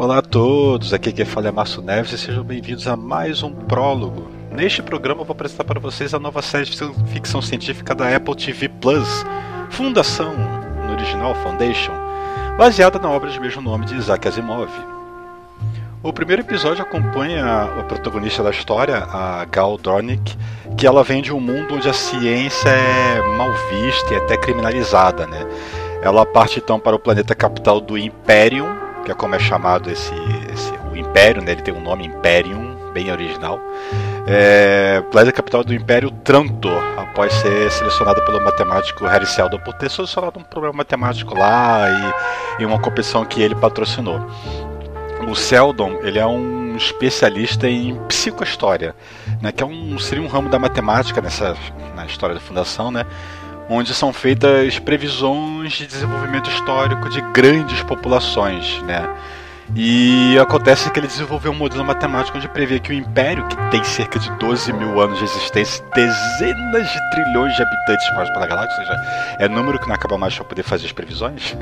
Olá a todos, aqui quem fala é Márcio Neves e sejam bem-vindos a mais um prólogo. Neste programa eu vou apresentar para vocês a nova série de ficção científica da Apple TV Plus, Fundação, no original Foundation, baseada na obra de mesmo nome de Isaac Asimov. O primeiro episódio acompanha a protagonista da história, a Gal Dornick, que ela vem de um mundo onde a ciência é mal vista e até criminalizada, né? Ela parte então para o planeta capital do Imperium, que é como é chamado esse, esse o Império, né? Ele tem um nome Imperium, bem original. É, planeta capital do Império Trantor, após ser selecionado pelo matemático Harry Seldon por ter solucionado um problema matemático lá e, e uma competição que ele patrocinou. O Seldon ele é um especialista em psicohistória, né, que é um, seria um ramo da matemática nessa na história da fundação, né, onde são feitas previsões de desenvolvimento histórico de grandes populações, né? E acontece que ele desenvolveu um modelo matemático onde prevê que o Império, que tem cerca de 12 mil anos de existência, dezenas de trilhões de habitantes espalhados pela galáxia, ou seja, é número que não acaba mais para poder fazer as previsões,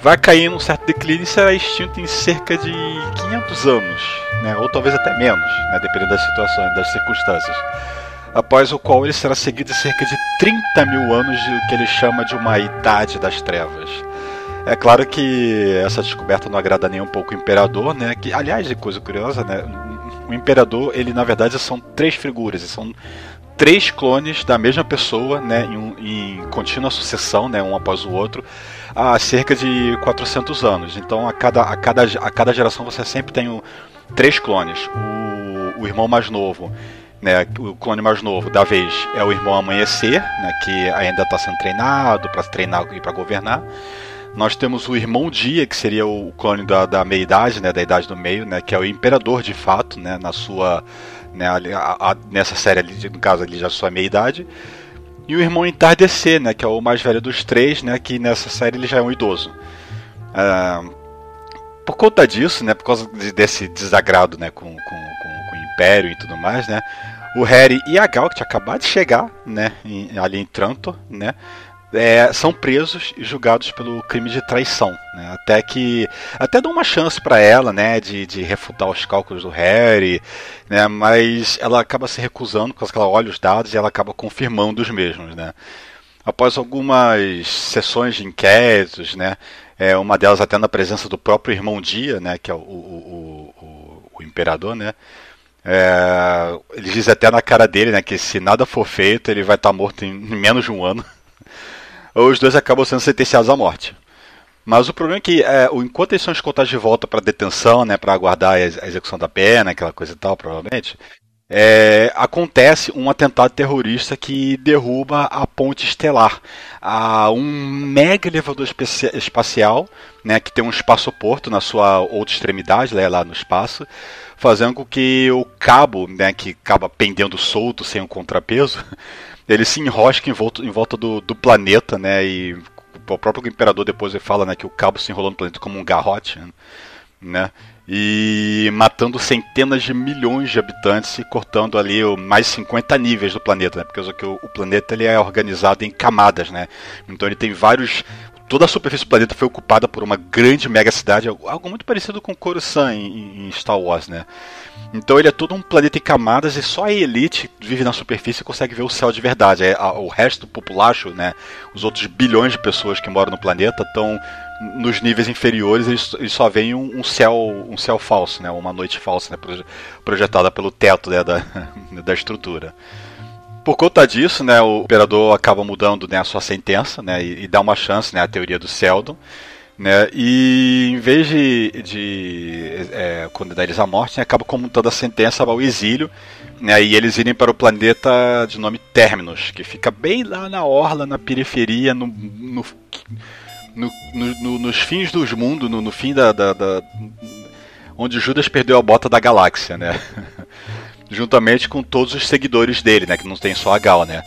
vai cair num certo declínio e será extinto em cerca de 500 anos, né? ou talvez até menos, né? dependendo das situações, das circunstâncias após o qual ele será seguido cerca de 30 mil anos de que ele chama de uma Idade das Trevas. É claro que essa descoberta não agrada nem um pouco o imperador, né? Que, aliás, de coisa curiosa, né? O imperador, ele na verdade são três figuras, são três clones da mesma pessoa, né? Em, em contínua sucessão, né? Um após o outro, há cerca de 400 anos. Então, a cada, a cada, a cada geração você sempre tem um, três clones. O, o irmão mais novo né, o clone mais novo da vez é o irmão Amanhecer, né, que ainda está sendo treinado para treinar e para governar. Nós temos o irmão Dia, que seria o clone da, da meia-idade, né, da idade do meio, né, que é o imperador de fato, né, na sua, né, a, a, nessa série ali, no caso ali já sua meia-idade. E o irmão Entardecer, né, que é o mais velho dos três, né, que nessa série ele já é um idoso. Uh, por conta disso, né, por causa desse desagrado né, com, com, com, com o Império e tudo mais, né, o Harry e a Gal, que tinha acabado de chegar, né, em, ali em Trantor, né, é, são presos e julgados pelo crime de traição, né, até que até dão uma chance para ela, né, de, de refutar os cálculos do Harry, né, mas ela acaba se recusando porque ela olha os dados e ela acaba confirmando os mesmos, né. Após algumas sessões de inquéritos, né, é, uma delas até na presença do próprio irmão Dia, né, que é o, o, o, o imperador, né, é, ele diz até na cara dele, né, que se nada for feito, ele vai estar tá morto em menos de um ano. Os dois acabam sendo sentenciados à morte. Mas o problema é que, é, enquanto eles são escoltados de volta para detenção, né, para aguardar a execução da pena, aquela coisa e tal, provavelmente, é, acontece um atentado terrorista que derruba a ponte estelar, a um mega elevador espacial, né, que tem um espaço-porto na sua outra extremidade, né, lá no espaço, fazendo com que o cabo, né, que acaba pendendo solto sem um contrapeso, ele se enrosque em volta, em volta do, do planeta, né, e o próprio imperador depois ele fala, né, que o cabo se enrolou no planeta como um garrote, né, e matando centenas de milhões de habitantes e cortando ali mais 50 níveis do planeta, né? Porque o, planeta ele é organizado em camadas, né? Então ele tem vários toda a superfície do planeta foi ocupada por uma grande mega cidade, algo muito parecido com Coruscant em, em Star Wars, né? Então ele é todo um planeta em camadas e só a elite vive na superfície e consegue ver o céu de verdade. É, a, o resto do populacho, né, os outros bilhões de pessoas que moram no planeta estão nos níveis inferiores eles só veem um, um, céu um céu falso, né, uma noite falsa, né, projetada pelo teto né, da, da estrutura. Por conta disso, né, o imperador acaba mudando né, a sua sentença né, e, e dá uma chance né, à teoria do Seldon. Né? E em vez de, de é, condenar eles à morte, né, acaba comutando a sentença ao exílio né, e eles irem para o planeta de nome Terminus, que fica bem lá na orla, na periferia, no, no, no, no nos fins dos mundos, no, fim da, da, da, onde Judas perdeu a bota da galáxia, né? Juntamente com todos os seguidores dele, né? Que não tem só a Gal, né?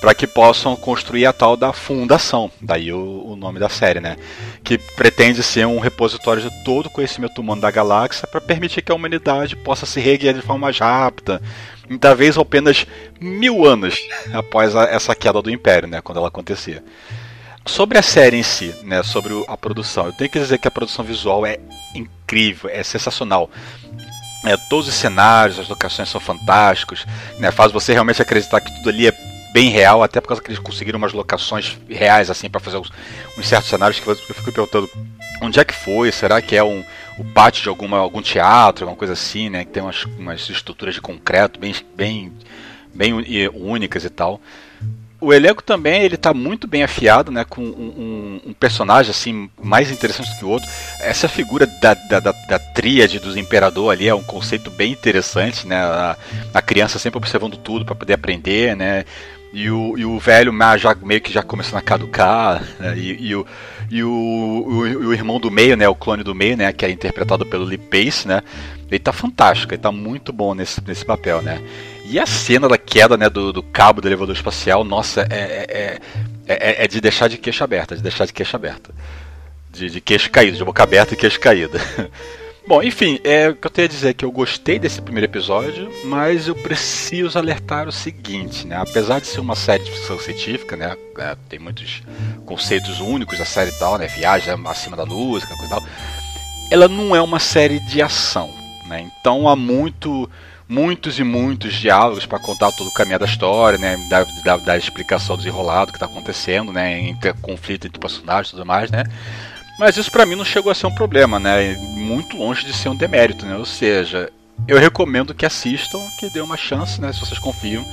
para que possam construir a tal da fundação, daí o, o, nome da série, né? Que pretende ser um repositório de todo o conhecimento humano da galáxia para permitir que a humanidade possa se reerguer de forma mais rápida, talvez apenas mil anos após a, essa queda do Império, né? Quando ela acontecia. Sobre a série em si, né? Sobre a produção, eu tenho que dizer que a produção visual é incrível, é sensacional. É, todos os cenários, as locações são fantásticos, né? Faz você realmente acreditar que tudo ali é bem real, até por causa que eles conseguiram umas locações reais assim para fazer uns, uns, certos cenários que eu fico perguntando onde é que foi, será que é um o pátio de alguma algum teatro, alguma coisa assim, né, que tem umas, umas estruturas de concreto bem bem bem únicas e tal. O elenco também ele tá muito bem afiado, né, com um, um, um personagem assim mais interessante do que o outro. Essa figura da, da, da, da tríade dos imperador ali é um conceito bem interessante, né? A, a criança sempre observando tudo para poder aprender, né? E o, e o velho já meio que já começando a caducar, né? e, e, o, e o, o, o, irmão do meio, né, o clone do meio, né, que é interpretado pelo Lee Pace, né, ele tá fantástico, ele tá muito bom nesse, nesse papel, né. E a cena da queda, né, do, do cabo do elevador espacial, nossa, é, é, é, é de deixar de queixo aberta, de deixar de queixo aberta. De, de queixo caído, de boca aberta e queixo caído. Bom, enfim, é, o que eu tenho a dizer é que eu gostei desse primeiro episódio, mas eu preciso alertar o seguinte, né? Apesar de ser uma série de ficção científica, né? É, tem muitos conceitos únicos da série e tal, né? Viagem acima da luz, aquela coisa e tal. Ela não é uma série de ação, né? Então há muito, muitos e muitos diálogos para contar todo o caminho da história, né? Da, da, da explicação do enrolado que está acontecendo, né? Entre conflito entre personagens e tudo mais, né? Mas isso para mim não chegou a ser um problema, né? Muito longe de ser um demérito, né? Ou seja, eu recomendo que assistam, que dê uma chance, né? Se vocês confiam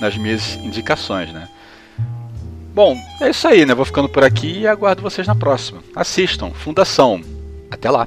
nas minhas indicações, né? Bom, é isso aí, né? Vou ficando por aqui e aguardo vocês na próxima. Assistam, Fundação. Até lá.